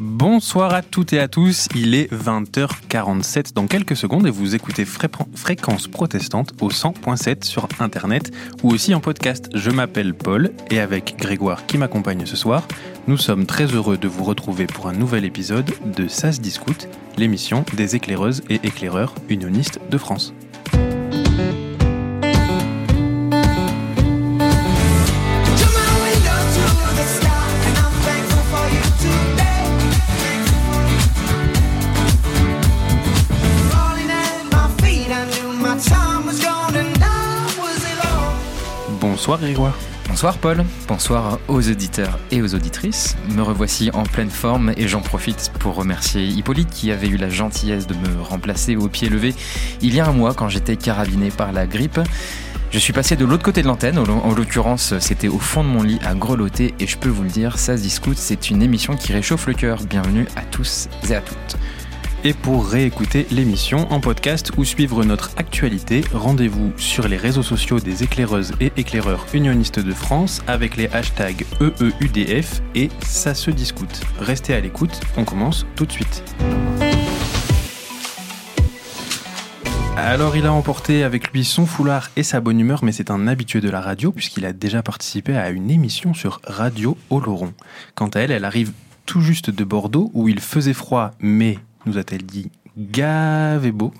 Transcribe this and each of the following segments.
Bonsoir à toutes et à tous, il est 20h47 dans quelques secondes et vous écoutez Fréquence Protestante au 100.7 sur internet ou aussi en podcast. Je m'appelle Paul et avec Grégoire qui m'accompagne ce soir, nous sommes très heureux de vous retrouver pour un nouvel épisode de SAS Discute, l'émission des éclaireuses et éclaireurs unionistes de France. Bonsoir Grégoire. Bonsoir Paul, bonsoir aux auditeurs et aux auditrices. Me revoici en pleine forme et j'en profite pour remercier Hippolyte qui avait eu la gentillesse de me remplacer au pied levé il y a un mois quand j'étais carabiné par la grippe. Je suis passé de l'autre côté de l'antenne, en l'occurrence c'était au fond de mon lit à grelotter et je peux vous le dire, ça se discute, c'est une émission qui réchauffe le cœur. Bienvenue à tous et à toutes. Et pour réécouter l'émission en podcast ou suivre notre actualité, rendez-vous sur les réseaux sociaux des éclaireuses et éclaireurs unionistes de France avec les hashtags EEUDF et ça se discute. Restez à l'écoute, on commence tout de suite. Alors il a emporté avec lui son foulard et sa bonne humeur, mais c'est un habitué de la radio puisqu'il a déjà participé à une émission sur Radio Oloron. Quant à elle, elle arrive tout juste de Bordeaux où il faisait froid mais nous a-t-elle dit gavé beau.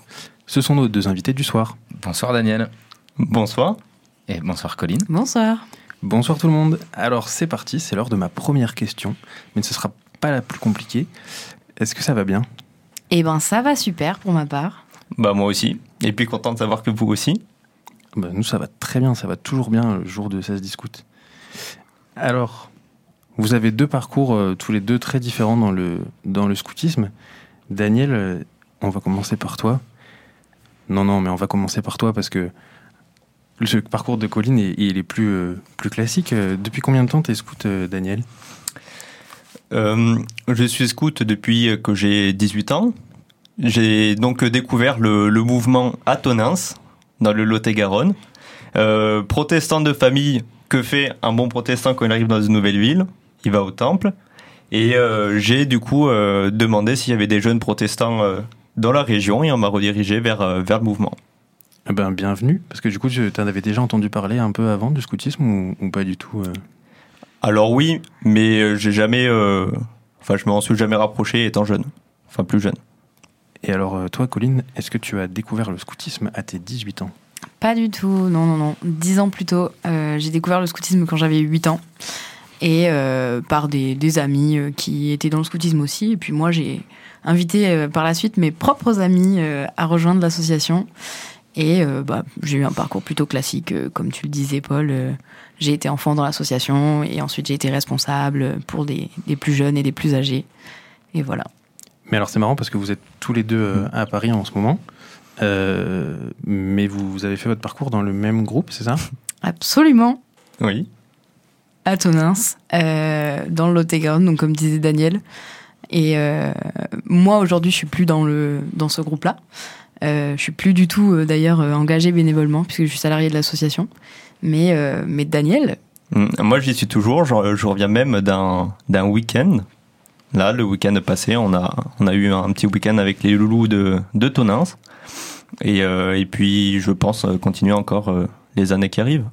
Ce sont nos deux invités du soir. Bonsoir Daniel. Bonsoir. Et bonsoir Colline. Bonsoir. Bonsoir tout le monde. Alors c'est parti, c'est l'heure de ma première question, mais ce ne sera pas la plus compliquée. Est-ce que ça va bien? Eh ben ça va super pour ma part. Bah moi aussi. Et puis content de savoir que vous aussi. Bah, nous ça va très bien, ça va toujours bien le jour de ça se discute. Alors, vous avez deux parcours euh, tous les deux très différents dans le, dans le scoutisme. Daniel, euh, on va commencer par toi. Non, non, mais on va commencer par toi parce que le parcours de Colline, il est plus, euh, plus classique. Euh, depuis combien de temps tu es scout, Daniel? Je suis scout depuis que j'ai 18 ans. J'ai donc découvert le, mouvement Tonins, dans le Lot-et-Garonne. protestant de famille, que fait un bon protestant quand il arrive dans une nouvelle ville? Il va au temple. Et euh, j'ai du coup euh, demandé s'il y avait des jeunes protestants euh, dans la région et on m'a redirigé vers, vers le mouvement. Eh ben, bienvenue, parce que du coup, tu en avais déjà entendu parler un peu avant du scoutisme ou, pas du tout Alors oui, mais j'ai jamais, enfin je m'en suis jamais rapproché étant jeune, enfin plus jeune. Et alors toi, Colline, est-ce que tu as découvert le scoutisme à tes 18 ans? Pas du tout, non, non, non. 10 ans plus tôt, j'ai découvert le scoutisme quand j'avais 8 ans et euh, par des, amis euh, qui étaient dans le scoutisme aussi. Et puis moi, j'ai invité euh, par la suite mes propres amis à rejoindre l'association. Et bah, j'ai eu un parcours plutôt classique, comme tu le disais, Paul. j'ai été enfant dans l'association et ensuite j'ai été responsable pour des, plus jeunes et des plus âgés. Et voilà. Mais alors c'est marrant parce que vous êtes tous les deux à Paris en ce moment. mais vous, vous avez fait votre parcours dans le même groupe, c'est ça? Absolument. Oui à Tonins, euh, dans le lot donc comme disait Daniel. Et euh, moi aujourd'hui, je suis plus dans le dans ce groupe-là. Euh, je suis plus du tout euh, d'ailleurs engagé bénévolement puisque je suis salarié de l'association. Mais mais Daniel. Hum, moi, j'y suis toujours. Je, reviens même d'un d'un week-end. Là, le week-end passé, on a on a eu un petit week-end avec les loulous de de Tonins. Et et puis, je pense continuer encore les années qui arrivent.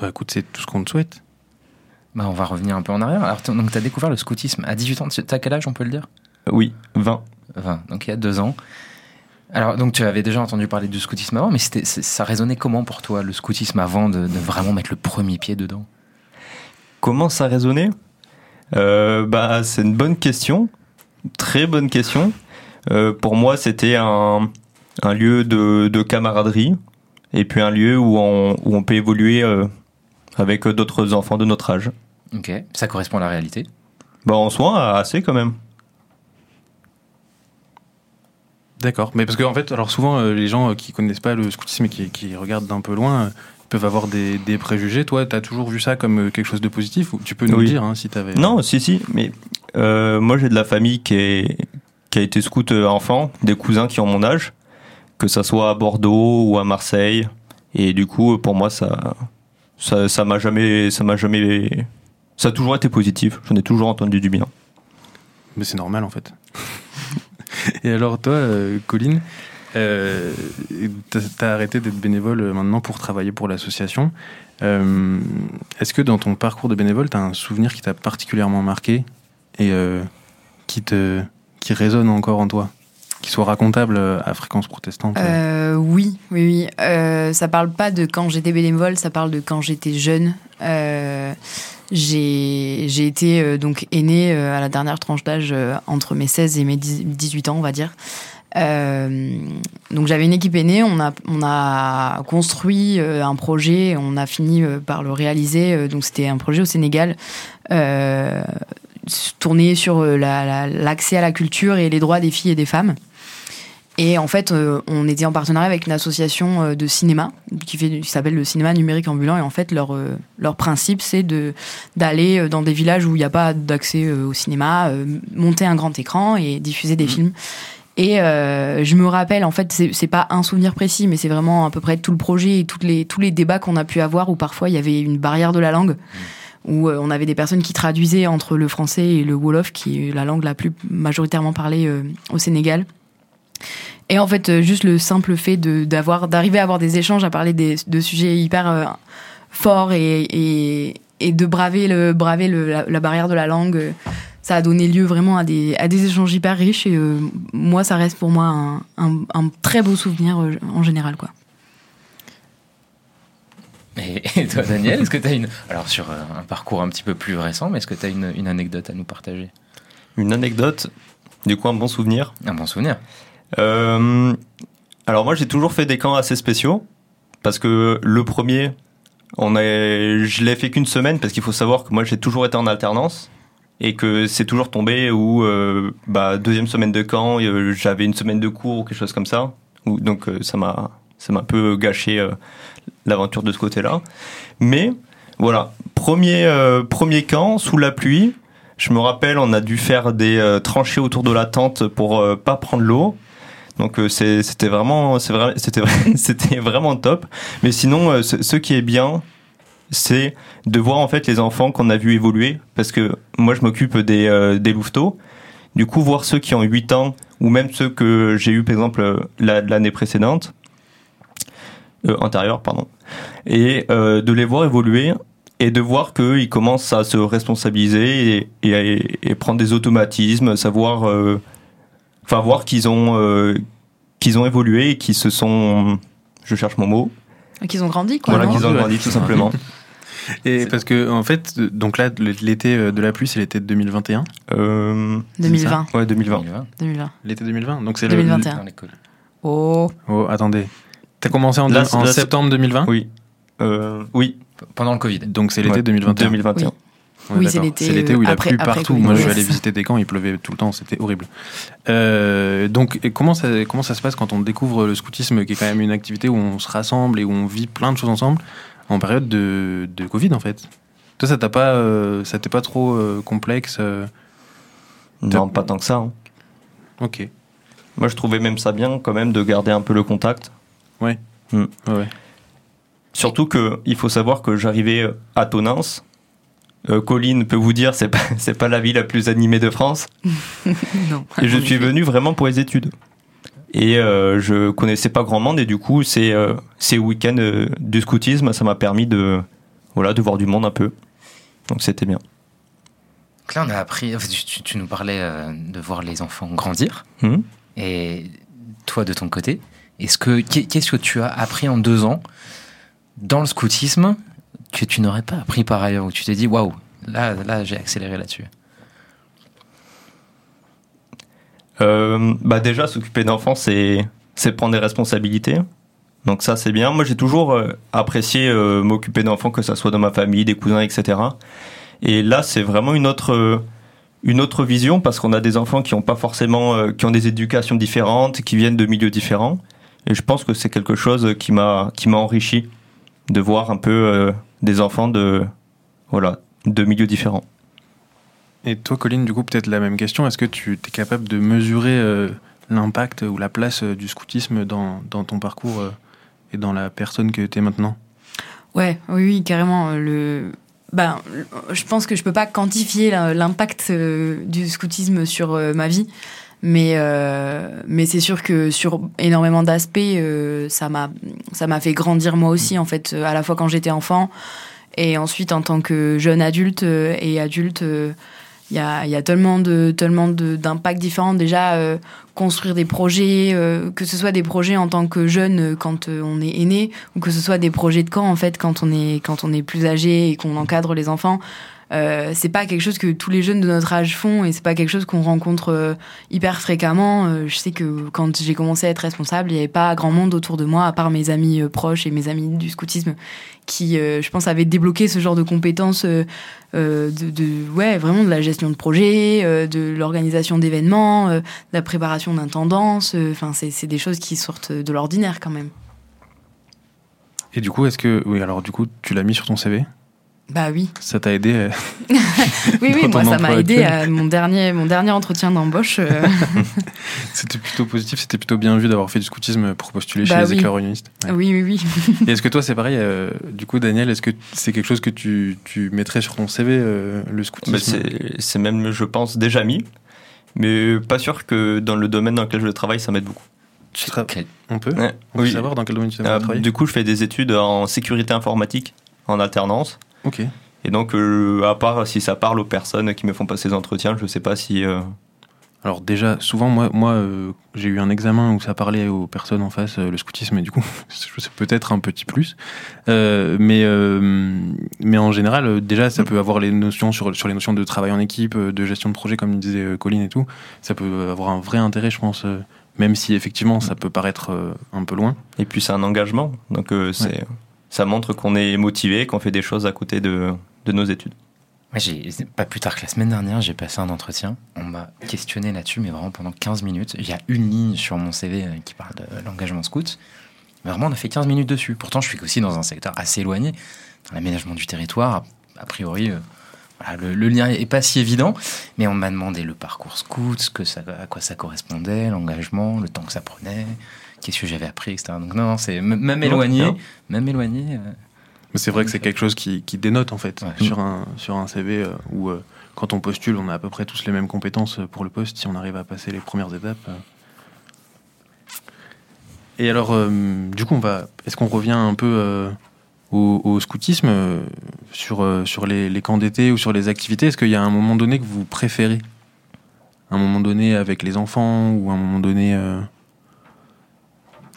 Bah écoute, c'est tout ce qu'on te souhaite. Bah, on va revenir un peu en arrière. Alors, donc, tu as découvert le scoutisme à 18 ans. Tu as quel âge, on peut le dire? Oui, 20. 20, donc il y a deux ans. Alors, donc tu avais déjà entendu parler du scoutisme avant, mais ça résonnait comment pour toi, le scoutisme, avant de, vraiment mettre le premier pied dedans? Comment ça résonnait? Euh, bah, C'est une bonne question, très bonne question. Euh, pour moi, c'était un, un, lieu de, de, camaraderie, et puis un lieu où on, où on peut évoluer euh, avec d'autres enfants de notre âge. Ok, ça correspond à la réalité? Bah en soi, assez quand même. D'accord, mais parce qu'en en fait, alors souvent, euh, les gens qui connaissent pas le scoutisme et qui, regardent d'un peu loin, euh, peuvent avoir des, préjugés. Toi, tu as toujours vu ça comme euh, quelque chose de positif ou Tu peux nous le dire hein, si tu avais. Non, si, si, mais moi j'ai de la famille qui, est, qui a été scout enfant, des cousins qui ont mon âge, que ça soit à Bordeaux ou à Marseille. Et du coup, pour moi, ça, ça, ça m'a jamais, ça m'a jamais, ça a toujours été positif. J'en ai toujours entendu du bien. Mais c'est normal en fait. Et alors toi, euh, Colline, euh, t'as as arrêté d'être bénévole euh, maintenant pour travailler pour l'association. Euh, Est-ce que dans ton parcours de bénévole, t'as un souvenir qui t'a particulièrement marqué et euh, qui te qui résonne encore en toi, qui soit racontable à fréquence protestante Euh, oui, oui, oui. Euh, ça parle pas de quand j'étais bénévole, ça parle de quand j'étais jeune. Euh, j'ai été euh, donc aînée euh, à la dernière tranche d'âge euh, entre mes 16 et mes 10 18 ans, on va dire. Donc j'avais une équipe aînée, on a, on a construit un projet, on a fini par le réaliser. donc c'était un projet au Sénégal tourné sur la- la- l'accès à la culture et les droits des filles et des femmes. Et en fait, euh, on était en partenariat avec une association euh, de cinéma qui, fait, qui s'appelle le cinéma numérique ambulant. Et en fait, leur, euh, leur principe, c'est de, d'aller euh, dans des villages où il n'y a pas d'accès euh, au cinéma, euh, monter un grand écran et diffuser des films. Et euh, je me rappelle, en fait, c'est, c'est pas un souvenir précis, mais c'est vraiment à peu près tout le projet et toutes les, tous les débats qu'on a pu avoir où parfois il y avait une barrière de la langue où euh, on avait des personnes qui traduisaient entre le français et le wolof, qui est la langue la plus majoritairement parlée euh, au Sénégal. Et en fait, euh, juste le simple fait de d'avoir d'arriver à avoir des échanges, à parler des, de sujets hyper euh, forts et, et, et de braver le braver le, la, la barrière de la langue, euh, ça a donné lieu vraiment à des à des échanges hyper riches. Et euh, moi, ça reste pour moi un, un, un très beau souvenir euh, en général, quoi. Et, et toi, Daniel, est-ce que tu as une. Alors, sur un parcours un petit peu plus récent, mais est-ce que tu as une, une anecdote à nous partager? Une anecdote, du coup un bon souvenir? Un bon souvenir Euh, alors moi j'ai toujours fait des camps assez spéciaux parce que le premier, on a, je l'ai fait qu'une semaine parce qu'il faut savoir que moi j'ai toujours été en alternance et que c'est toujours tombé où euh, bah, deuxième semaine de camp euh, j'avais une semaine de cours ou quelque chose comme ça Ou- donc euh, ça m'a ça m'a un peu gâché l'aventure de ce côté-là. Mais voilà premier premier camp sous la pluie je me rappelle on a dû faire des tranchées autour de la tente pour pas prendre l'eau donc euh, c'était vraiment, c'était c'était vraiment top. Mais sinon, euh, ce, qui est bien, c'est de voir en fait les enfants qu'on a vu évoluer, parce que moi je m'occupe des euh, des louveteaux. Du coup, voir ceux qui ont 8 ans ou même ceux que j'ai eu par exemple euh, la- l'année précédente, euh, antérieure pardon, et euh, de les voir évoluer et de voir qu'ils commencent à se responsabiliser et, et- et prendre des automatismes, savoir enfin voir qu'ils ont euh, qu'ils ont évolué et qu'ils se sont je cherche mon mot Qu'ils ont grandi, quoi. voilà qu'ils ont grandi tout simplement Et parce que en fait, donc là, l'été euh, de la pluie, c'est l'été de 2021. euh, 2020. ouais 2020 2020, 2020. L'été 2020. Donc c'est le- 2021. dans l'école. Oh. Oh, attendez. T'as commencé en, Là, deux- en là, septembre 2020 oui euh, oui Pendant le Covid. Donc c'est l'été Ouais, 2021. 2021 Oui. Oui, c'est l'été, C'est l'été où il a plu partout. Covid. Moi, je suis allé visiter des camps, il pleuvait tout le temps, c'était horrible. Euh, donc, et comment ça, comment ça se passe quand on découvre le scoutisme, qui est quand même une activité où on se rassemble et où on vit plein de choses ensemble, en période de, de Covid, en fait? Toi, ça t'a pas, euh, ça t'est pas trop euh, complexe euh, non pas tant que ça hein. Ok. moi je trouvais même ça bien quand même de garder un peu le contact Ouais, ouais. surtout que il faut savoir que j'arrivais à Tonins euh, Colline peut vous dire c'est pas c'est pas la ville la plus animée de France Non. Et je suis venu vraiment pour les études. Et euh, je connaissais pas grand monde et du coup ces euh, ces week-ends euh, du scoutisme ça m'a permis de voilà de voir du monde un peu. Donc c'était bien. Donc là, on a appris. Tu, tu- tu nous parlais euh, de voir les enfants grandir. Mhm. Et toi, de ton côté, est-ce que qu'est- qu'est-ce que tu as appris en deux ans dans le scoutisme que tu n'aurais pas appris par ailleurs Où tu t'es dit, waouh, là, là, j'ai accéléré là-dessus. Euh, bah déjà s'occuper d'enfants c'est c'est prendre des responsabilités. Donc ça c'est bien. Moi j'ai toujours euh, apprécié euh, m'occuper d'enfants que ça soit dans ma famille, des cousins, etc. Et là c'est vraiment une autre une autre vision parce qu'on a des enfants qui ont pas forcément qui ont des éducations différentes, qui viennent de milieux différents. Et je pense que c'est quelque chose qui m'a qui m'a enrichi de voir un peu des enfants de voilà de milieux différents. Et toi, Colline, du coup, peut-être la même question. Est-ce que tu es capable de mesurer euh, l'impact ou la place euh, du scoutisme dans, dans ton parcours euh, et dans la personne que tu es maintenant? Ouais, oui, oui, carrément. Le... ben, je pense que je peux pas quantifier l'impact du scoutisme sur ma vie, mais mais c'est sûr que sur énormément d'aspects, ça m'a ça m'a fait grandir moi aussi en fait, à la fois quand j'étais enfant et ensuite en tant que jeune adulte et adulte il y a, y a, tellement de tellement d'impacts différents. Déjà euh, construire des projets euh, que ce soit des projets en tant que jeune euh, quand on est aîné ou que ce soit des projets de camp en fait quand on est quand on est plus âgé et qu'on encadre les enfants euh, c'est pas quelque chose que tous les jeunes de notre âge font et c'est pas quelque chose qu'on rencontre euh, hyper fréquemment. Euh, je sais que quand j'ai commencé à être responsable, il n'y avait pas grand monde autour de moi, à part mes amis proches et mes amis du scoutisme, qui, je pense, avaient débloqué ce genre de compétences de, de, ouais, vraiment de la gestion de projet, de l'organisation d'événements, de la préparation d'un tendance. Enfin, c'est des choses qui sortent de l'ordinaire quand même. Et du coup, est-ce que, oui, alors du coup, tu l'as mis sur ton CV bah oui. Ça t'a aidé euh, Oui, oui, moi ça m'a aidé à mon dernier, mon dernier entretien d'embauche. Euh. c'était plutôt positif, c'était plutôt bien vu d'avoir fait du scoutisme pour postuler chez bah les éclaireurs unionistes. Oui, oui, oui. Et est-ce que toi c'est pareil euh, Du coup, Daniel, est-ce que c'est quelque chose que tu, tu, mettrais sur ton CV, le scoutisme bah, C'est même, je pense, déjà mis, mais pas sûr que dans le domaine dans lequel je travaille, ça m'aide beaucoup. Tu On peut On peut savoir dans quel domaine tu travailles? Du coup, je fais des études en sécurité informatique en alternance. Ok. Et donc, euh, à part si ça parle aux personnes qui me font passer des entretiens, je ne sais pas si. Euh, Alors déjà, souvent, moi, moi euh, j'ai eu un examen où ça parlait aux personnes en face, le scoutisme, et du coup, c'est peut-être un petit plus. mais, mais en général, déjà, ça peut avoir les notions sur, sur les notions de travail en équipe, de gestion de projet, comme disait Colline et tout. Ça peut avoir un vrai intérêt, je pense, même si effectivement, ça peut paraître un peu loin. Et puis, c'est un engagement. Donc, c'est ça montre qu'on est motivé, qu'on fait des choses à côté de, de nos études. j'ai, pas plus tard que la semaine dernière, j'ai passé un entretien. On m'a questionné là-dessus, mais vraiment pendant 15 minutes. Il y a une ligne sur mon CV euh, qui parle de l'engagement scout. vraiment, on a fait 15 minutes dessus. Pourtant, je suis aussi dans un secteur assez éloigné, dans l'aménagement du territoire. A priori, euh, le, lien est pas si évident, mais on m'a demandé le parcours scout, ce que ça, à quoi ça correspondait, l'engagement, le temps que ça prenait qu'est-ce que j'avais appris, etc. Donc non, c'est même éloigné, même éloigné. Euh, c'est vrai que c'est quelque chose qui, dénote en fait sur, un, sur un CV euh, où euh, quand on postule, on a à peu près tous les mêmes compétences pour le poste si on arrive à passer les premières étapes. Et alors, du coup, on va. Est-ce qu'on revient un peu au, scoutisme sur, sur les, les camps d'été ou sur les activités? Est-ce qu'il y a un moment donné que vous préférez? Un moment donné avec les enfants ou un moment donné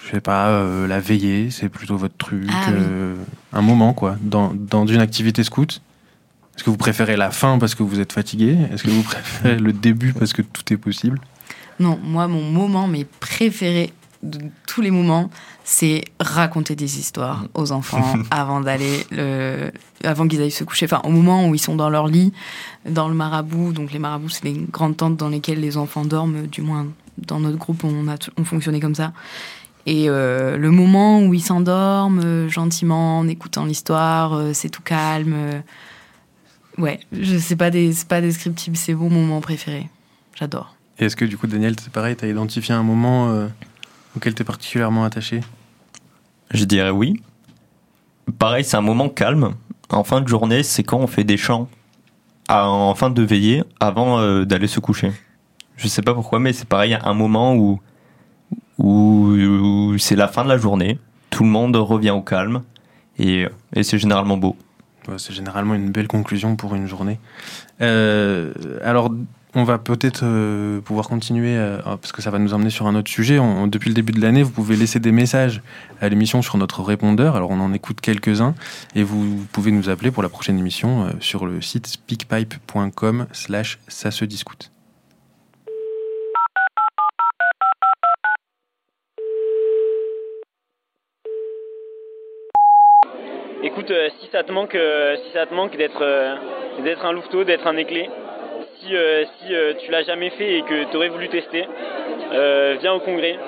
je sais pas, euh, la veillée, c'est plutôt votre truc. Ah euh, un moment, quoi, dans, dans une activité scout. Est-ce que vous préférez la fin parce que vous êtes fatigué? Est-ce que vous préférez le début parce que tout est possible? Non, moi, mon moment, mais préféré de tous les moments, c'est raconter des histoires mm. aux enfants avant d'aller, avant qu'ils aillent se coucher. Enfin, au moment où ils sont dans leur lit, dans le marabout. Donc, les marabouts, c'est les grandes tentes dans lesquelles les enfants dorment. Du moins, dans notre groupe, on a on fonctionnait comme ça. Et euh, le moment où ils s'endorment euh, gentiment en écoutant l'histoire, euh, c'est tout calme. ouais, je sais pas, c'est pas descriptible, c'est mon moment préféré. J'adore. Et est-ce que du coup, Daniel, c'est pareil, tu as identifié un moment auquel tu es particulièrement attaché? Je dirais oui. Pareil, c'est un moment calme. En fin de journée, c'est quand on fait des chants en fin de veillée avant d'aller se coucher. Je sais pas pourquoi, mais c'est pareil, un moment où où, c'est la fin de la journée, tout le monde revient au calme et, c'est généralement beau. c'est généralement une belle conclusion pour une journée. Euh, alors, on va peut-être euh, pouvoir continuer, euh, parce que ça va nous emmener sur un autre sujet. depuis le début de l'année, vous pouvez laisser des messages à l'émission sur notre répondeur. Alors, on en écoute quelques-uns, et vous pouvez nous appeler pour la prochaine émission sur le site speakpipe.com slash ça se discute. Écoute, euh, si ça te manque, euh, si ça te manque d'être euh, d'être un louveteau, d'être un éclé, si, si tu l'as jamais fait et que tu aurais voulu tester, viens au congrès,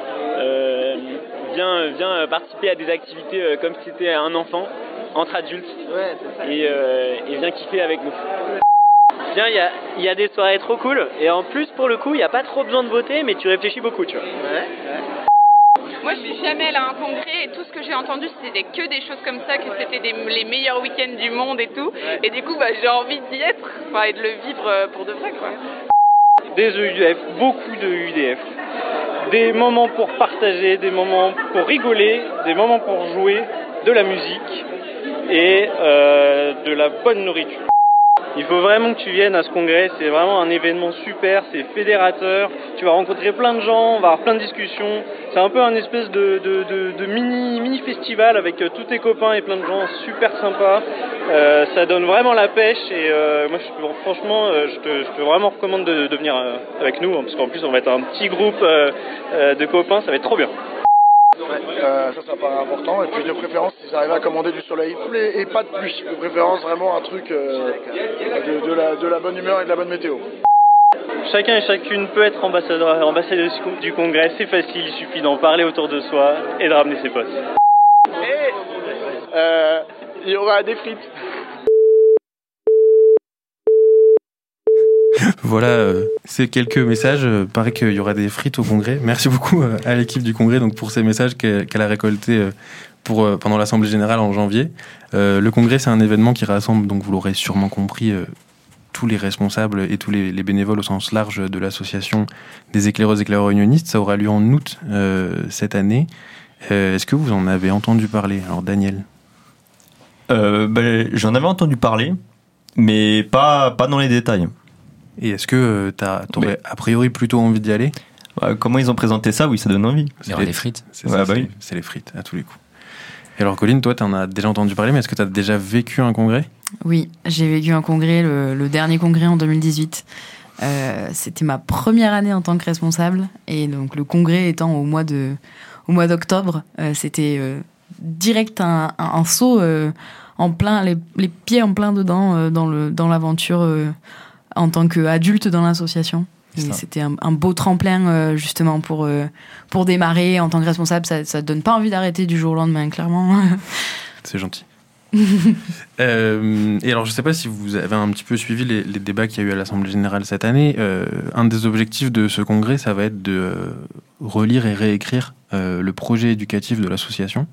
viens, viens participer à des activités comme si c'était un enfant, entre adultes, et, et, viens kiffer avec nous. Viens, il y a, des soirées trop cool, et en plus pour le coup, il n'y a pas trop besoin de voter, mais tu réfléchis beaucoup, tu vois. Moi, je suis jamais allée à un congrès et tout ce que j'ai entendu, c'était que des choses comme ça, que c'était les meilleurs week-ends du monde et tout. Et du coup, bah, j'ai envie d'y être, enfin, et de le vivre euh, pour de vrai, quoi. Des EUDF, beaucoup de UDF. Des moments pour partager, des moments pour rigoler, des moments pour jouer, de la musique et euh, de la bonne nourriture. Il faut vraiment que tu viennes à ce congrès, c'est vraiment un événement super, c'est fédérateur, tu vas rencontrer plein de gens, on va avoir plein de discussions, c'est un peu un espèce de, mini, mini festival avec euh, tous tes copains et plein de gens super sympas, euh, ça donne vraiment la pêche et euh, moi franchement je te, je te, vraiment recommande de, venir avec nous, hein, parce qu'en plus on va être un petit groupe de copains, ça va être trop bien. Euh, ça, ça paraît important. Et puis de préférence, s'ils arrivent à commander du soleil et, pas de pluie. De préférence, vraiment un truc euh, de, la, de, la, bonne humeur et de la bonne météo. Chacun et chacune peut être ambassadeur, ambassadeur du congrès. C'est facile, il suffit d'en parler autour de soi et de ramener ses potes. Et euh, il y aura des frites. voilà, euh, ces quelques messages. Euh, paraît qu'il y aura des frites au congrès. Merci beaucoup euh, à l'équipe du congrès donc pour ces messages qu'elle a récoltés pour, pendant l'Assemblée générale en janvier. le congrès, c'est un événement qui rassemble, donc vous l'aurez sûrement compris, tous les responsables et tous les, bénévoles au sens large de l'association des éclaireuses éclaireurs unionistes. Ça aura lieu en août cette année. Est-ce que vous en avez entendu parler? Alors, Daniel ben, J'en avais entendu parler, mais pas dans les détails. Et est-ce que tu aurais a priori plutôt envie d'y aller? Bah, Comment ils ont présenté ça? Oui, ça donne envie. C'est les frites. C'est bah les frites, à tous les coups. Et alors, Colline, toi, tu en as déjà entendu parler, mais est-ce que tu as déjà vécu un congrès? Oui, j'ai vécu un congrès, le, dernier congrès en 2018. Euh, c'était ma première année en tant que responsable. Et donc, le congrès étant au mois de, au mois d'octobre, euh, c'était euh, direct un, un, saut en plein, les, les, pieds en plein dedans dans le dans l'aventure en tant qu'adulte dans l'association. C'était un, beau tremplin euh, justement pour, euh, pour démarrer en tant que responsable. Ça ne donne pas envie d'arrêter du jour au lendemain, clairement. C'est gentil. Euh, et alors, je ne sais pas si vous avez un petit peu suivi les, débats qu'il y a eu à l'Assemblée générale cette année. un des objectifs de ce congrès, ça va être de relire et réécrire le projet éducatif de l'association,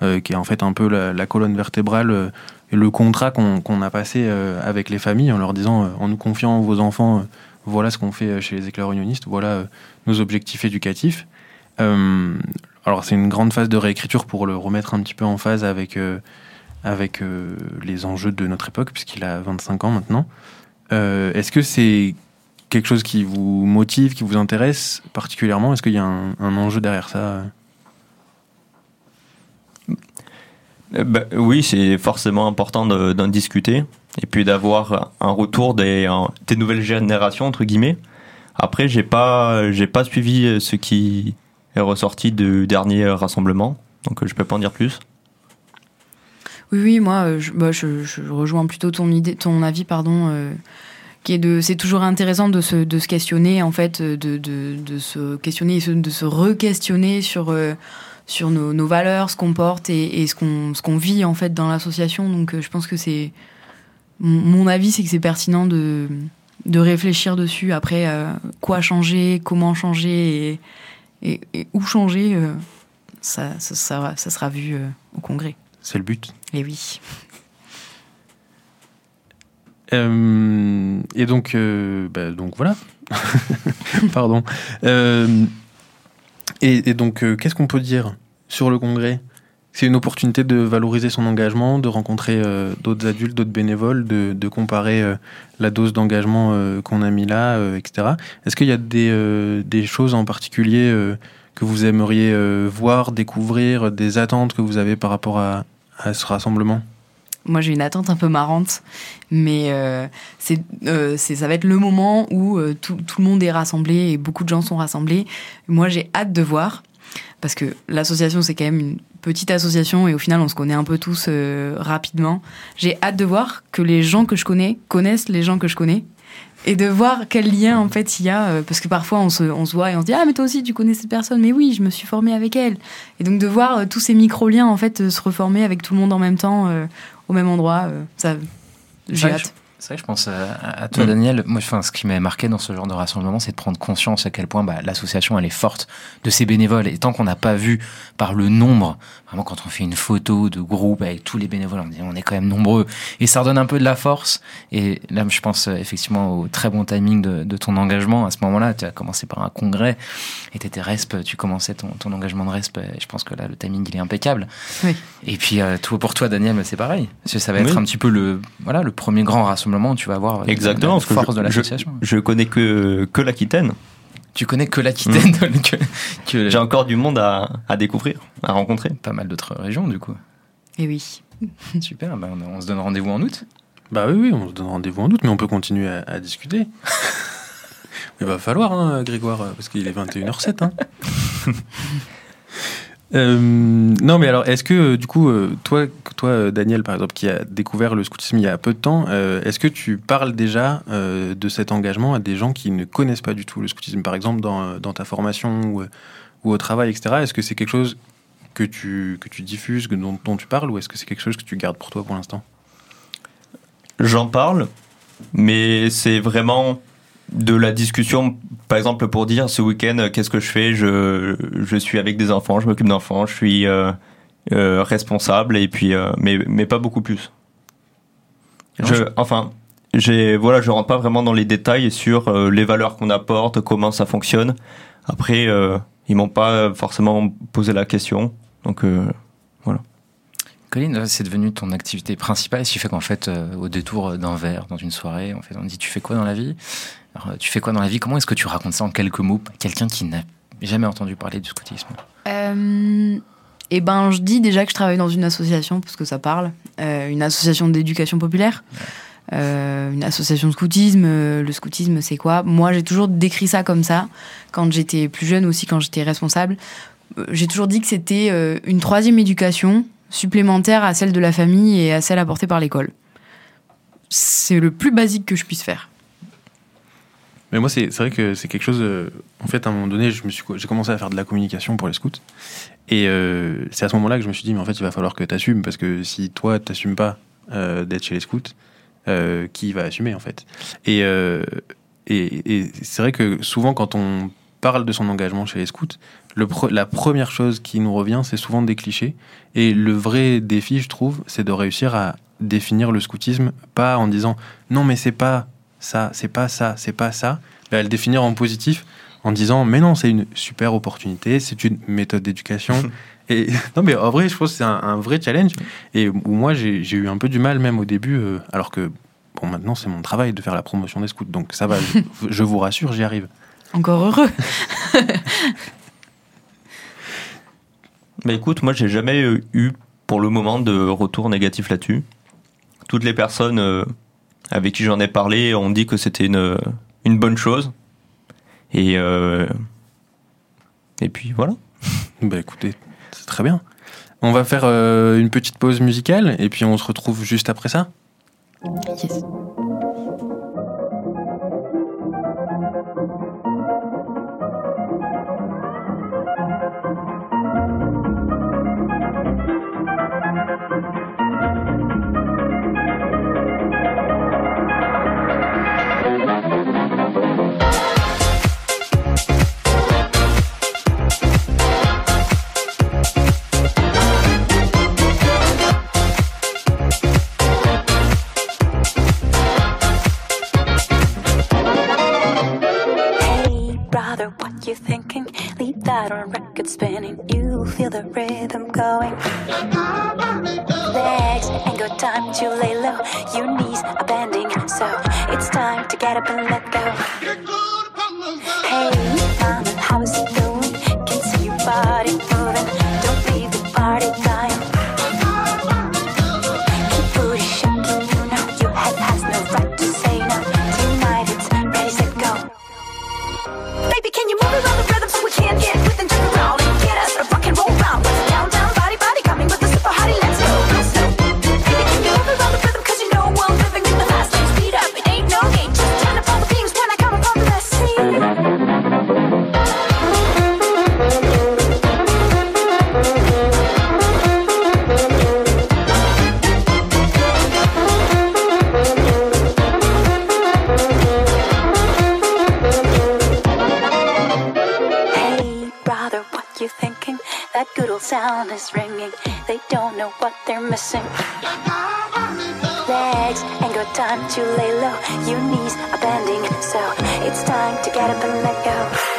qui est en fait un peu la colonne vertébrale le contrat qu'on a passé euh, avec les familles en leur disant, euh, en nous confiant vos enfants, euh, voilà ce qu'on fait chez les éclaireurs unionistes, voilà nos objectifs éducatifs. alors c'est une grande phase de réécriture pour le remettre un petit peu en phase avec, avec les enjeux de notre époque, puisqu'il a 25 ans maintenant. Est-ce que c'est quelque chose qui vous motive, qui vous intéresse particulièrement? Est-ce qu'il y a un, enjeu derrière ça Euh, bah, oui, c'est forcément important d'en discuter et puis d'avoir un retour des, nouvelles générations entre guillemets. Après, j'ai pas pas suivi ce qui est ressorti du dernier rassemblement, donc je peux pas en dire plus. Oui, oui, moi, euh, je, bah, je, rejoins plutôt ton idée, ton avis, pardon. Euh, qui est de, c'est toujours intéressant de se, de se questionner en fait, de, de, de se questionner, de se re-questionner sur sur nos, valeurs, ce qu'on porte et, ce qu'on vit en fait dans l'association. Donc euh, je pense que c'est mon avis, c'est que c'est pertinent de de réfléchir dessus. Après, euh, quoi changer, comment changer et, et, où changer, euh, ça, ça, ça, sera vu au congrès. C'est le but. Et oui. et donc, bah, donc voilà. Pardon. Et, donc, euh, qu'est-ce qu'on peut dire sur le congrès? C'est une opportunité de valoriser son engagement, de rencontrer euh, d'autres adultes, d'autres bénévoles, de, comparer euh, la dose d'engagement qu'on a mis là, etc. Est-ce qu'il y a des, choses en particulier que vous aimeriez voir, découvrir, des attentes que vous avez par rapport à, ce rassemblement? Moi j'ai une attente un peu marrante, mais c'est, ça va être le moment où tout, tout, le monde est rassemblé et beaucoup de gens sont rassemblés. Moi j'ai hâte de voir, parce que l'association c'est quand même une petite association et au final on se connaît un peu tous euh, rapidement. J'ai hâte de voir que les gens que je connais connaissent les gens que je connais et de voir quel lien en fait il y a euh, parce que parfois on se, on se voit et on se dit ah mais toi aussi tu connais cette personne mais oui je me suis formée avec elle et donc de voir euh, tous ces micro liens en fait se reformer avec tout le monde en même temps au même endroit ça j'ai hâte C'est vrai que je pense à, toi, Daniel. Moi, enfin, ce qui m'avait marqué dans ce genre de rassemblement, c'est de prendre conscience à quel point bah, l'association elle est forte de ses bénévoles. Et tant qu'on n'a pas vu par le nombre, vraiment quand on fait une photo de groupe avec tous les bénévoles, on dit on est quand même nombreux. Et ça redonne un peu de la force. Et là, je pense euh, effectivement au très bon timing de, de ton engagement. À ce moment-là, tu as commencé par un congrès et tu étais RESP, tu commençais ton, ton, engagement de RESP. Et je pense que là, le timing, il est impeccable. Oui. Et puis, euh, tout pour toi, Daniel, c'est pareil. Parce que ça va être un petit peu le, voilà, le premier grand rassemblement tu vas voir Exactement, la, force de l'association. Je, connais que, que l'Aquitaine. Tu connais que l'Aquitaine mmh. que, J'ai encore du monde à, à, découvrir, à rencontrer. Pas mal d'autres régions, du coup. Et eh oui. Super, bah, on, se donne rendez-vous en août. Bah oui, oui, on se donne rendez-vous en août, mais on peut continuer à, discuter. Il va falloir, hein, Grégoire, parce qu'il est 21h07. Hein. Euh, non, mais alors, est-ce que, euh, du coup, euh, toi, toi, Daniel, par exemple, qui a découvert le scoutisme il y a peu de temps, est-ce que tu parles déjà de cet engagement à des gens qui ne connaissent pas du tout le scoutisme, par exemple, dans, ta formation ou, au travail, etc. Est-ce que c'est quelque chose que tu, que tu diffuses, dont, dont tu parles, ou est-ce que c'est quelque chose que tu gardes pour toi pour l'instant? J'en parle, mais c'est vraiment de la discussion, par exemple pour dire ce week-end qu'est-ce que je fais, je, je suis avec des enfants, je m'occupe d'enfants, je suis euh, euh, responsable et puis euh, mais mais pas beaucoup plus. Je, enfin, j'ai voilà, je rentre pas vraiment dans les détails sur les valeurs qu'on apporte, comment ça fonctionne. Après, ils m'ont pas forcément posé la question, donc voilà. Colline, c'est devenu ton activité principale, ce qui fait qu'en fait, au détour d'un verre, dans une soirée, en fait, on dit tu fais quoi dans la vie? Alors, tu fais quoi dans la vie? Comment est-ce que tu racontes ça en quelques mots? Quelqu'un qui n'a jamais entendu parler du scoutisme euh, Eh ben, je dis déjà que je travaille dans une association, parce que ça parle, euh, une association d'éducation populaire. Euh, une association de scoutisme. Le scoutisme, c'est quoi? Moi, j'ai toujours décrit ça comme ça, quand j'étais plus jeune aussi, quand j'étais responsable. J'ai toujours dit que c'était une troisième éducation supplémentaire à celle de la famille et à celle apportée par l'école. C'est le plus basique que je puisse faire. Mais moi, c'est vrai que c'est quelque chose. Euh, en fait, à un moment donné, j'ai commencé à faire de la communication pour les scouts. Et euh, c'est à ce moment-là que je me suis dit, mais en fait, il va falloir que tu assumes. Parce que si toi, tu n'assumes pas euh, d'être chez les scouts, qui va assumer, en fait? Et, et, c'est vrai que souvent, quand on parle de son engagement chez les scouts, la première chose qui nous revient, c'est souvent des clichés. Et le vrai défi, je trouve, c'est de réussir à définir le scoutisme, pas en disant non, mais c'est pas ça, c'est pas ça, c'est pas ça, elle le définir en positif en disant mais non, c'est une super opportunité, c'est une méthode d'éducation. et non, mais en vrai, je pense que c'est un, vrai challenge. Et où moi, j'ai eu un peu du mal même au début, euh, alors que bon, maintenant, c'est mon travail de faire la promotion des scouts, donc ça va, je, vous rassure, j'y arrive. Encore heureux. mais écoute, moi, j'ai jamais eu pour le moment de retour négatif là-dessus. Toutes les personnes euh, avec qui j'en ai parlé ont dit que c'était une, une bonne chose. Et, euh, et puis voilà. Bah écoutez, c'est très bien. On va faire euh, une petite pause musicale et puis on se retrouve juste après ça. Yes. get up and to lay low. Your knees are bending, so it's time to get up and let go.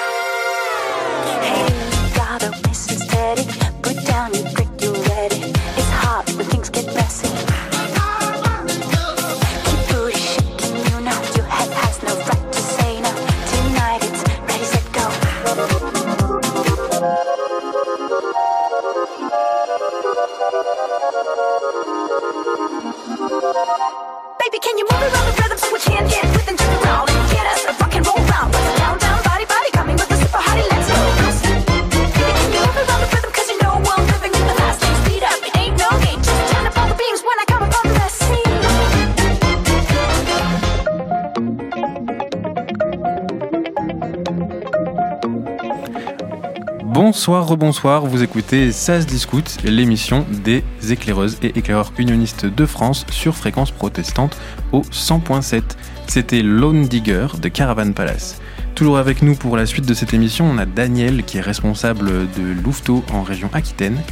Bonsoir, rebonsoir, vous écoutez SAS Discute, l'émission des éclaireuses et éclaireurs unionistes de France sur fréquence protestante au 100.7. C'était Lone Digger de Caravan Palace. Toujours avec nous pour la suite de cette émission, on a Daniel qui est responsable de Louveteau en région Aquitaine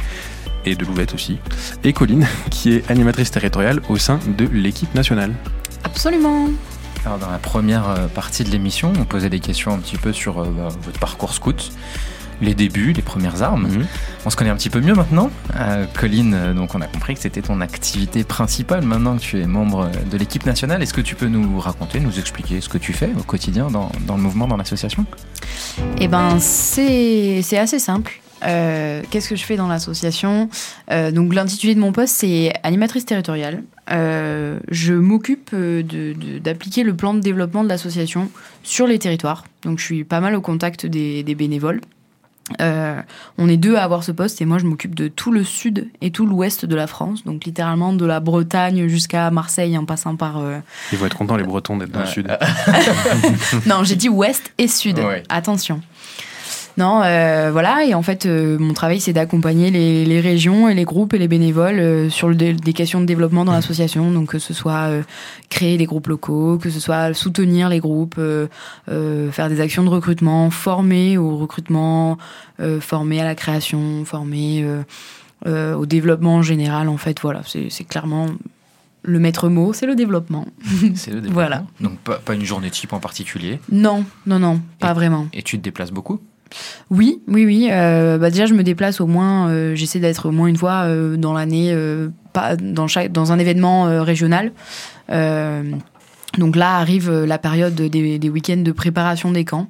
et de Louvette aussi, et Colline qui est animatrice territoriale au sein de l'équipe nationale. Absolument. Alors, dans la première euh, partie de l'émission, on posait des questions un petit peu sur euh, bah, votre parcours scout, les débuts, les premières armes. Mhm. On se connaît un petit peu mieux maintenant. Euh, Colline, euh, donc on a compris que c'était ton activité principale maintenant que tu es membre euh, de l'équipe nationale. Est-ce que tu peux nous raconter, nous expliquer ce que tu fais au quotidien dans, dans le mouvement, dans l'association? Eh ben, c'est assez simple. Euh, Qu'est-ce que je fais dans l'association? Euh, Donc, l'intitulé de mon poste, c'est animatrice territoriale. Euh, je m'occupe de- de- d'appliquer le plan de développement de l'association sur les territoires. Donc, je suis pas mal au contact des, des bénévoles. Euh, on est deux à avoir ce poste et moi je m'occupe de tout le sud et tout l'ouest de la France, donc littéralement de la Bretagne jusqu'à Marseille en passant par euh, Ils vont être contents les Bretons d'être dans le sud. non, j'ai dit ouest et sud. Ouais. Attention. Non, euh, voilà, et en fait, euh, mon travail, c'est d'accompagner les, les régions et les groupes et les bénévoles euh, sur le des questions de développement dans l'association. Donc, que ce soit euh, créer des groupes locaux, que ce soit soutenir les groupes, euh, euh, faire des actions de recrutement, former au recrutement, euh, former à la création, former euh, euh, au développement en général. En fait, voilà, c'est c'est clairement le maître mot, c'est le développement. C'est le développement. Voilà. Donc pas, pas une journée type en particulier? Non, non, non, pas vraiment. Et tu te déplaces beaucoup? Oui, oui, oui. euh, bah déjà, je me déplace au moins. euh, J'essaie d'être au moins une fois euh, dans l'année, pas dans chaque, dans un événement régional. Donc là arrive la période des, week-ends de préparation des camps,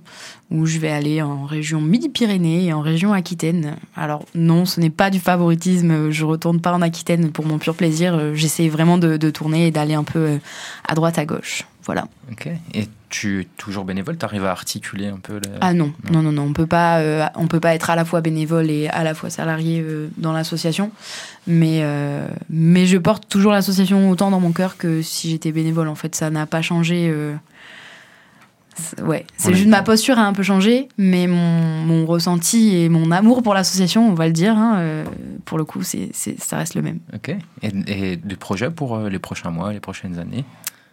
où je vais aller en région Midi-Pyrénées et en région Aquitaine. Alors non, ce n'est pas du favoritisme. Je retourne pas en Aquitaine pour mon pur plaisir. J'essaie vraiment de, tourner et d'aller un peu à droite, à gauche. Voilà. Ok. Et tu es toujours bénévole? Tu arrives à articuler un peu le... Ah non, Non. non, non, on peut pas, euh, on peut pas être à la fois bénévole et à la fois salarié euh, dans l'association, mais euh, mais je porte toujours l'association autant dans mon cœur que si j'étais bénévole. En fait, ça n'a pas changé. Ouais, c'est juste ma posture a un peu changé, mais mon, mon ressenti et mon amour pour l'association, on va le dire, hein, euh, pour le coup, c'est, ça reste le même. Ok. Et, et des projets pour les prochains mois, les prochaines années?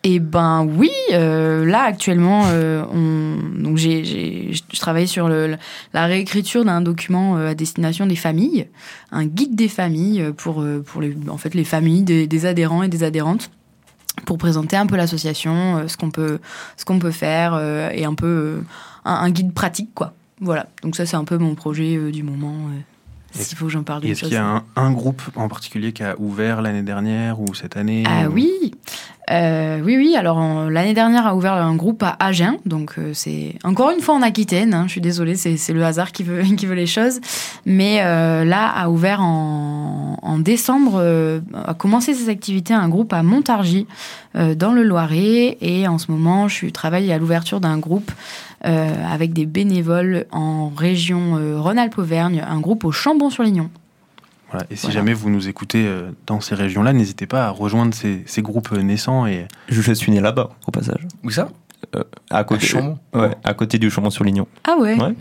Eh ben oui, euh, là actuellement, euh, on, donc j'ai, j'ai, je travaille sur le, la réécriture d'un document euh, à destination des familles, un guide des familles euh, pour euh, pour les en fait les familles des, des adhérents et des adhérentes pour présenter un peu l'association, ce qu'on peut ce qu'on peut faire et un peu un, guide pratique quoi. Voilà, donc ça c'est un peu mon projet du moment. S'il faut que j'en parle d'une Est-ce qu'il y a un, un groupe en particulier qui a ouvert l'année dernière ou cette année Ah ou- oui, Euh, oui, oui. Alors l'année dernière a ouvert un groupe à Agen, donc euh, c'est encore une fois en Aquitaine. hein, je suis désolée, c'est le hasard qui veut qui veut les choses. Mais euh, là a ouvert en, en décembre, a commencé ses activités un groupe à Montargis dans le Loiret, et en ce moment je travaille à l'ouverture d'un groupe. Euh, avec des bénévoles en région euh, Rhône-Alpes-Auvergne, un groupe au Chambon-sur-Lignon. Voilà. Et si Voilà. jamais vous nous écoutez euh, dans ces régions-là, n'hésitez pas à rejoindre ces, ces groupes euh, naissants. Et Je, suis né là-bas, au passage. Où ça? À côté, À Chambon Ouais, à côté du Chambon-sur-Lignon. Ah ouais, Ouais.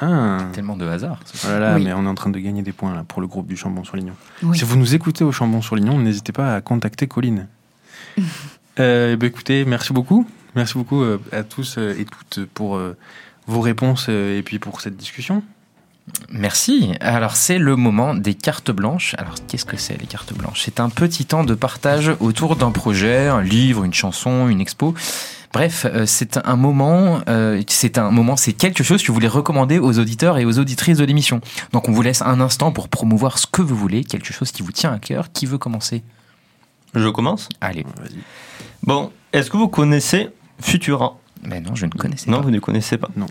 Ah, tellement de hasard. oh là là, Oui. mais on est en train de gagner des points là, pour le groupe du Chambon-sur-Lignon. Oui. Si vous nous écoutez au Chambon-sur-Lignon, n'hésitez pas à contacter Colline. Euh, bah, écoutez, merci beaucoup. Merci beaucoup euh, à tous euh, et toutes pour euh, vos réponses et puis pour cette discussion. Merci. Alors c'est le moment des cartes blanches. Alors qu'est-ce que c'est les cartes blanches? C'est un petit temps de partage autour d'un projet, un livre, une chanson, une expo. Bref, c'est un moment, euh, c'est un moment, c'est quelque chose que vous voulez recommander aux auditeurs et aux auditrices de l'émission. Donc on vous laisse un instant pour promouvoir ce que vous voulez, quelque chose qui vous tient à cœur. Qui veut commencer? Je commence? Allez. Bon, est-ce que vous connaissez Futura Mais non, je ne connaissais Non, pas. vous ne connaissez pas. Non.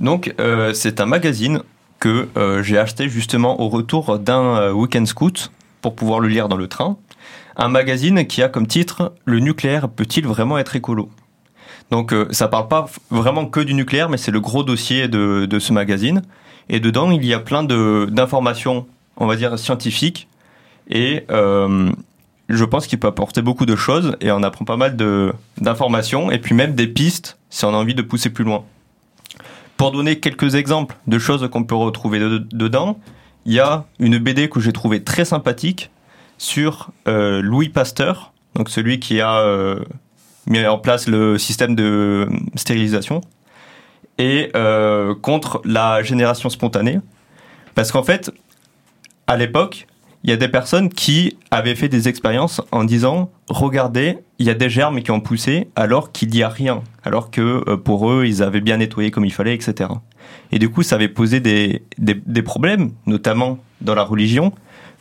Donc, euh, c'est un magazine que euh, j'ai acheté justement au retour d'un euh, week-end scout pour pouvoir le lire dans le train. Un magazine qui a comme titre Le nucléaire peut-il vraiment être écolo? Donc, euh, ça parle pas vraiment que du nucléaire, mais c'est le gros dossier de, de ce magazine. Et dedans, il y a plein de- d'informations, on va dire scientifiques. Et euh, je pense qu'il peut apporter beaucoup de choses et on apprend pas mal d'informations et puis même des pistes si on a envie de pousser plus loin. Pour donner quelques exemples de choses qu'on peut retrouver de- dedans, il y a une BD que j'ai trouvée très sympathique sur euh, Louis Pasteur, donc celui qui a euh, mis en place le système de stérilisation, et euh, contre la génération spontanée. Parce qu'en fait, à l'époque, il y a des personnes qui avaient fait des expériences en disant regardez, il y a des germes qui ont poussé alors qu'il n'y a rien, alors que euh, pour eux, ils avaient bien nettoyé comme il fallait, etc. Et du coup, ça avait posé des, des, des problèmes, notamment dans la religion,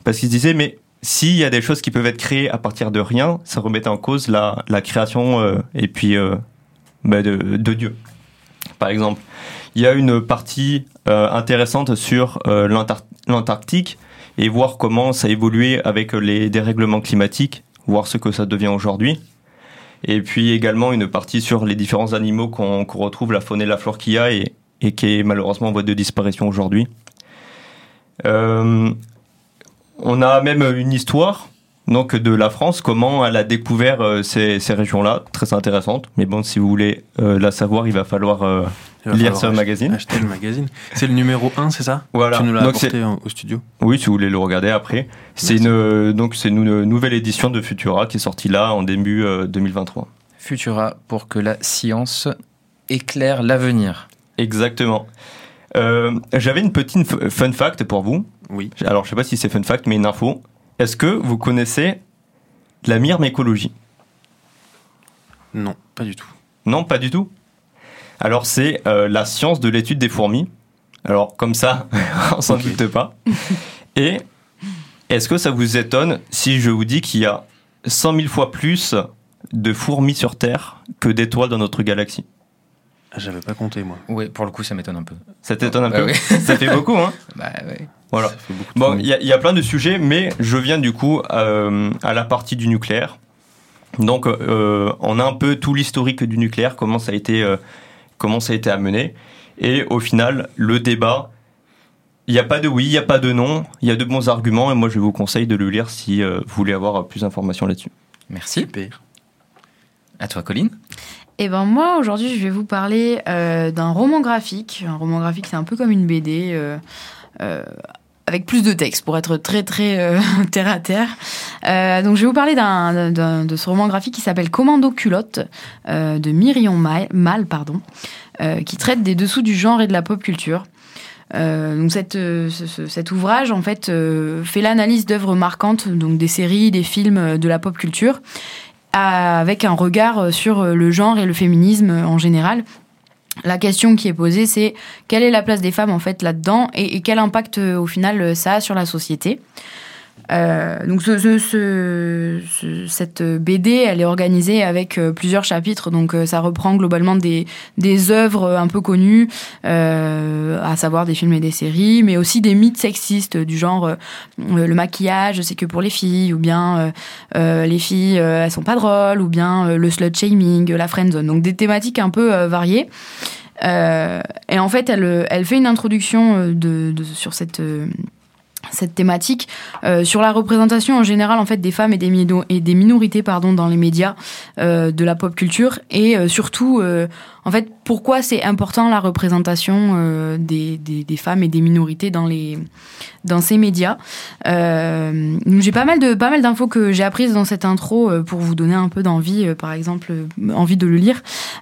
parce qu'ils se disaient mais s'il y a des choses qui peuvent être créées à partir de rien, ça remettait en cause la, la création euh, et puis euh, bah, de, de Dieu. Par exemple, il y a une partie euh, intéressante sur euh, l'Antar- l'Antarctique et voir comment ça a évolué avec les dérèglements climatiques, voir ce que ça devient aujourd'hui. Et puis également une partie sur les différents animaux qu'on retrouve, la faune et la flore qu'il y a et, et qui est malheureusement en voie de disparition aujourd'hui. Euh, on a même une histoire donc de la France, comment elle a découvert euh, ces, ces régions-là, très intéressante. Mais bon, si vous voulez euh, la savoir, il va falloir euh, Il va lire falloir ce ach- magazine. Acheter le magazine. C'est le numéro 1, c'est ça? Voilà. Tu nous l'as Donc apporté en- au studio? Oui, si vous voulez le regarder après. C'est Merci. une donc c'est une, une nouvelle édition de Futura qui est sortie là en début euh, 2023. Futura pour que la science éclaire l'avenir. Exactement. Euh, J'avais une petite fun fact pour vous. Oui. Alors je sais pas si c'est fun fact, mais une info. Est-ce que vous connaissez la myrmécologie Non, pas du tout. Non, pas du tout? Alors c'est euh, la science de l'étude des fourmis. Alors comme ça, on s'en doute pas. Et est-ce que ça vous étonne si je vous dis qu'il y a 100 000 fois plus de fourmis sur Terre que d'étoiles dans notre galaxie? Ah, J'avais pas compté, moi. Oui, pour le coup, ça m'étonne un peu. Ça t'étonne un Bah peu? oui. Ça fait beaucoup, hein? Bah ouais. Voilà. Bon, il y, a- il y a plein de sujets, mais je viens du coup euh, à la partie du nucléaire. Donc, euh, on a un peu tout l'historique du nucléaire, comment ça a été, euh, comment ça a été amené, et au final, le débat. Il n'y a pas de oui, il n'y a pas de non, il y a de bons arguments, et moi je vous conseille de le lire si euh, vous voulez avoir plus d'informations là-dessus. Merci. Super. À toi, Colline. Et ben moi aujourd'hui je vais vous parler euh, d'un roman graphique. Un roman graphique c'est un peu comme une BD euh, avec plus de texte pour être très très euh, terre à terre. Euh, donc je vais vous parler d'un, de ce roman graphique qui s'appelle Commando culotte euh, de Myrion Ma- Mal pardon, euh, qui traite des dessous du genre et de la pop culture. Euh, donc euh, cet ouvrage en fait euh, fait l'analyse d'œuvres marquantes donc des séries, des films euh, de la pop culture avec un regard euh, sur euh, le genre et le féminisme euh, en général. La question qui est posée, c'est quelle est la place des femmes en fait là-dedans et, quel impact euh, au final euh, ça a sur la société. Euh, donc ce, ce- ce- ce- cette BD, elle est organisée avec euh, plusieurs chapitres, donc euh, ça reprend globalement des, des œuvres un peu connues, euh, à savoir des films et des séries, mais aussi des mythes sexistes du genre euh, le maquillage, c'est que pour les filles, ou bien les filles, elles sont pas drôles, ou bien le slut shaming, la friendzone. Donc des thématiques un peu variées. Et en fait, elle, elle fait une introduction de, de- sur cette, cette thématique, euh, sur la représentation en général en fait des femmes et des, et des minorités pardon, dans les médias euh, de la pop culture, et euh, surtout, euh, en fait, pourquoi c'est important la représentation euh, des, des, des femmes et des minorités dans les dans ces médias? Euh, j'ai pas mal de pas mal d'infos que j'ai apprises dans cette intro euh, pour vous donner un peu d'envie, euh, par exemple, euh, envie de le lire.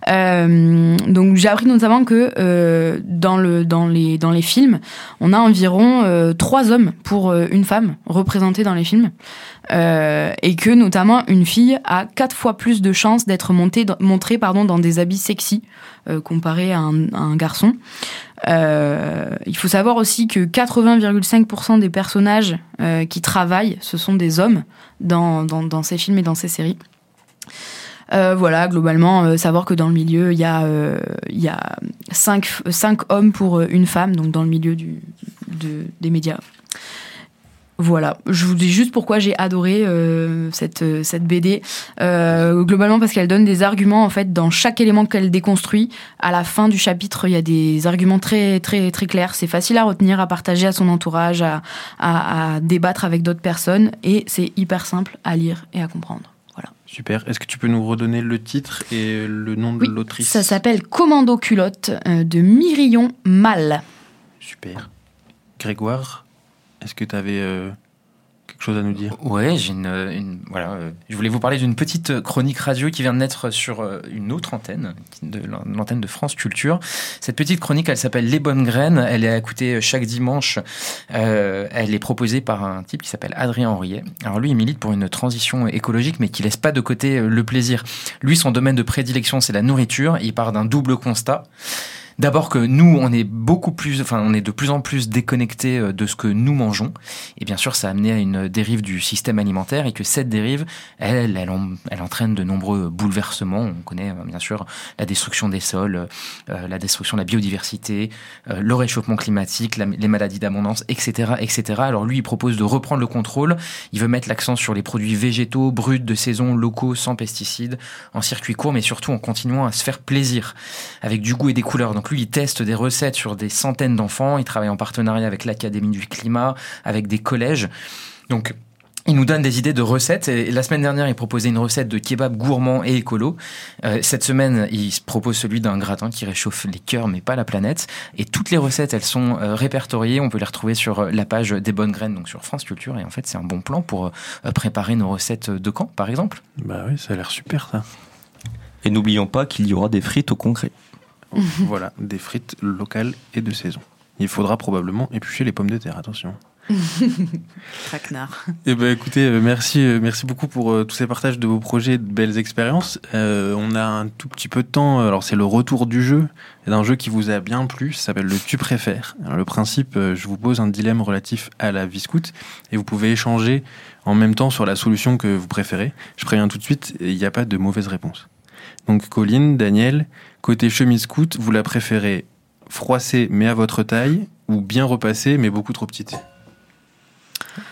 Euh, donc j'ai appris notamment que dans le dans les dans les films, on a environ trois hommes pour une femme représentée dans les films. Euh, et que notamment une fille a quatre fois plus de chances d'être montée, montrée pardon, dans des habits sexy euh, comparé à un, garçon. Euh, il faut savoir aussi que 80,5% des personnages euh, qui travaillent, ce sont des hommes dans, ces films et dans ces séries. Voilà, globalement, savoir que dans le milieu, il y a, euh, y a cinq, hommes pour une femme, donc dans le milieu des médias. Voilà, je vous dis juste pourquoi j'ai adoré euh, cette, euh, cette BD. Euh, globalement parce qu'elle donne des arguments en fait dans chaque élément qu'elle déconstruit. À la fin du chapitre, il y a des arguments très très très clairs. C'est facile à retenir, à partager à son entourage, à, à, à débattre avec d'autres personnes et c'est hyper simple à lire et à comprendre. Voilà. Super. Est-ce que tu peux nous redonner le titre et le nom de Oui, l'autrice Ça s'appelle Commando culotte de Mirion Mal. Super. Grégoire, est-ce que tu avais quelque chose à nous dire? Ouais, j'ai une, une- voilà. euh, je voulais vous parler d'une petite chronique radio qui vient de naître sur euh, une autre antenne, de l'antenne de France Culture. Cette petite chronique, elle s'appelle Les bonnes graines. Elle est à écouter chaque dimanche. Euh, elle est proposée par un type qui s'appelle Adrien Henriet. Alors lui, il milite pour une transition écologique, mais qui laisse pas de côté euh, le plaisir. Lui, son domaine de prédilection, c'est la nourriture. Il part d'un double constat. D'abord que nous, on est beaucoup plus, enfin, on est de plus en plus déconnectés euh, de ce que nous mangeons. Et bien sûr, ça a amené à une dérive du système alimentaire et que cette dérive, elle, elle, elle entraîne de nombreux bouleversements. On connaît euh, bien sûr la destruction des sols, euh, la destruction de la biodiversité, le réchauffement climatique, les maladies d'abondance, etc., etc. Alors lui, il propose de reprendre le contrôle. Il veut mettre l'accent sur les produits végétaux, bruts, de saison, locaux, sans pesticides, en circuit court, mais surtout en continuant à se faire plaisir avec du goût et des couleurs. Donc lui, il teste des recettes sur des centaines d'enfants. Il travaille en partenariat avec l'Académie du climat, avec des collèges. Donc il nous donne des idées de recettes. Et la semaine dernière, il proposait une recette de kebab gourmand et écolo. Euh, cette semaine, il se propose celui d'un gratin qui réchauffe les cœurs, mais pas la planète. Et toutes les recettes, elles sont euh, répertoriées. On peut les retrouver sur euh, la page des bonnes graines, donc sur France Culture. Et en fait, c'est un bon plan pour euh, préparer nos recettes de camp, par exemple. Bah oui, ça a l'air super ça. Et n'oublions pas qu'il y aura des frites au concret. voilà, des frites locales et de saison. Il faudra probablement éplucher les pommes de terre, attention. Traquenard. Eh ben écoutez, euh, merci, euh, merci beaucoup pour euh, tous ces partages de vos projets, et de belles expériences. Euh, on a un tout petit peu de temps. Alors c'est le retour du jeu, et d'un jeu qui vous a bien plu. Ça s'appelle le tu préfères. Alors, le principe, euh, je vous pose un dilemme relatif à la vie scout, et vous pouvez échanger en même temps sur la solution que vous préférez. Je préviens tout de suite, il n'y a pas de mauvaise réponse. Donc Colline, Daniel, côté chemise scout, vous la préférez froissée mais à votre taille, ou bien repassée mais beaucoup trop petite.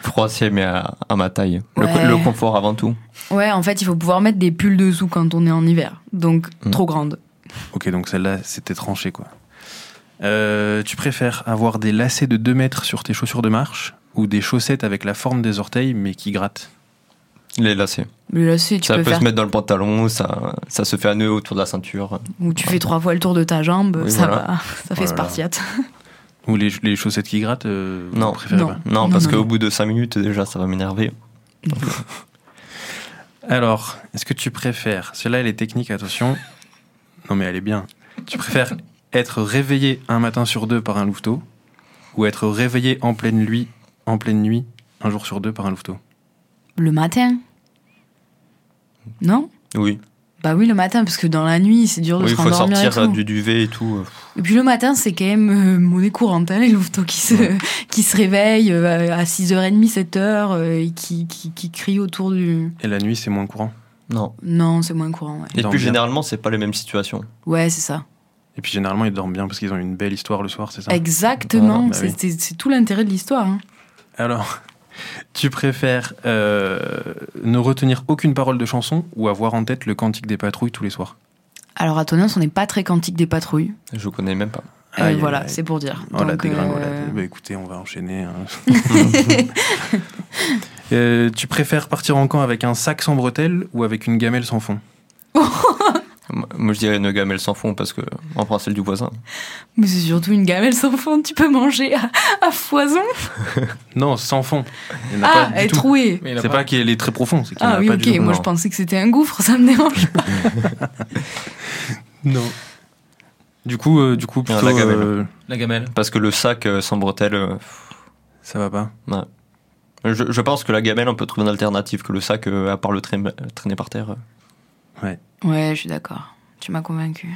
Froissé, mais à, à ma taille. Le, Ouais. le confort avant tout. Ouais, en fait, il faut pouvoir mettre des pulls dessous quand on est en hiver. Donc, Mm. trop grande. Ok, donc celle-là, c'était tranché, quoi. Euh, tu préfères avoir des lacets de 2 mètres sur tes chaussures de marche ou des chaussettes avec la forme des orteils mais qui grattent? Les lacets. Là, si tu ça peux peut faire. se mettre dans le pantalon, ça, ça se fait un nœud autour de la ceinture. Ou tu fais trois fois le tour de ta jambe, Oui, ça voilà. va. Ça fait. Spartiate. Ou les, les chaussettes qui grattent euh, Non. préférez Non. pas Non, Non, parce qu'au bout de 5 minutes, déjà, ça va m'énerver. Alors, est-ce que tu préfères Celle-là, elle est technique, attention. Non, mais elle est bien. Tu préfères être réveillé un matin sur deux par un louveteau ou être réveillé en pleine nuit, en pleine nuit, un jour sur deux par un louveteau? Le matin Non? Oui. Bah oui, le matin, parce que dans la nuit, c'est dur de Oui, se il faut rendormir et sortir euh, tout. du duvet et tout. Et puis le matin, c'est quand même euh, monnaie courante, hein, les louveteaux qui se, qui se réveillent euh, à 6h30, 7h, euh, et qui, qui, qui crient autour du... Et la nuit, c'est moins courant? Non. Non, c'est moins courant, ouais. Et puis généralement, c'est pas les mêmes situations. Ouais, c'est ça. Et puis généralement, ils dorment bien parce qu'ils ont une belle histoire le soir, c'est ça? Exactement, Ah, bah c'est oui. c'est- c'est tout l'intérêt de l'histoire. hein. Alors, tu préfères euh, ne retenir aucune parole de chanson ou avoir en tête le cantique des patrouilles tous les soirs? Alors à Tonnins, on n'est pas très quantique des patrouilles. Je connais même pas. Euh, Aïe, voilà, c'est pour dire. Oh la Donc, dégringolade. euh, Bah, écoutez, on va enchaîner. hein. Euh, tu préfères partir en camp avec un sac sans bretelles ou avec une gamelle sans fond? Moi, je dirais une gamelle sans fond parce que on prend celle du voisin. Mais c'est surtout une gamelle sans fond, tu peux manger à, à foison. Non, sans fond. Il y en a Ah, pas elle est trouée. Mais il a C'est pas qu'il est très profond, c'est qu'il y en Ah oui, pas ok, moi Non. je pensais que c'était un gouffre, ça me dérange pas. Non. Du coup, euh, du coup, Ah, plutôt, la gamelle. euh, La gamelle. Parce que le sac euh, sans bretelles, euh, ça va pas. je, je pense que la gamelle, on peut trouver une alternative que le sac, euh, à part le traîner, traîner par terre. euh. Ouais, je suis d'accord. Tu m'as convaincu.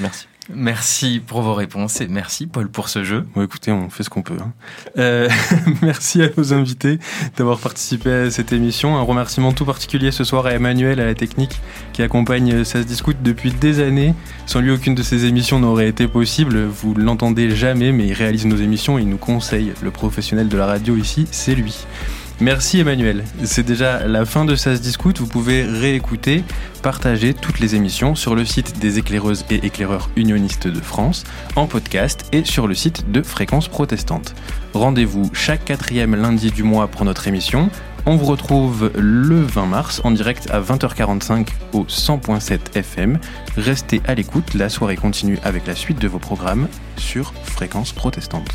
Merci. Merci pour vos réponses et merci Paul pour ce jeu. Bon, écoutez, on fait ce qu'on peut. hein. Euh, merci à nos invités d'avoir participé à cette émission. Un remerciement tout particulier ce soir à Emmanuel, à la technique, qui accompagne euh, Ça se discute depuis des années. Sans lui, aucune de ces émissions n'aurait été possible. Vous l'entendez jamais, mais il réalise nos émissions et il nous conseille. Le professionnel de la radio ici, c'est lui. Merci Emmanuel. C'est déjà la fin de Ça se discute. Vous pouvez réécouter, partager toutes les émissions sur le site des éclaireuses et éclaireurs unionistes de France, en podcast et sur le site de Fréquence Protestante. Rendez-vous chaque quatrième lundi du mois pour notre émission. On vous retrouve le 20 mars en direct à 20h45 au 100.7 FM. Restez à l'écoute, la soirée continue avec la suite de vos programmes sur Fréquence Protestante.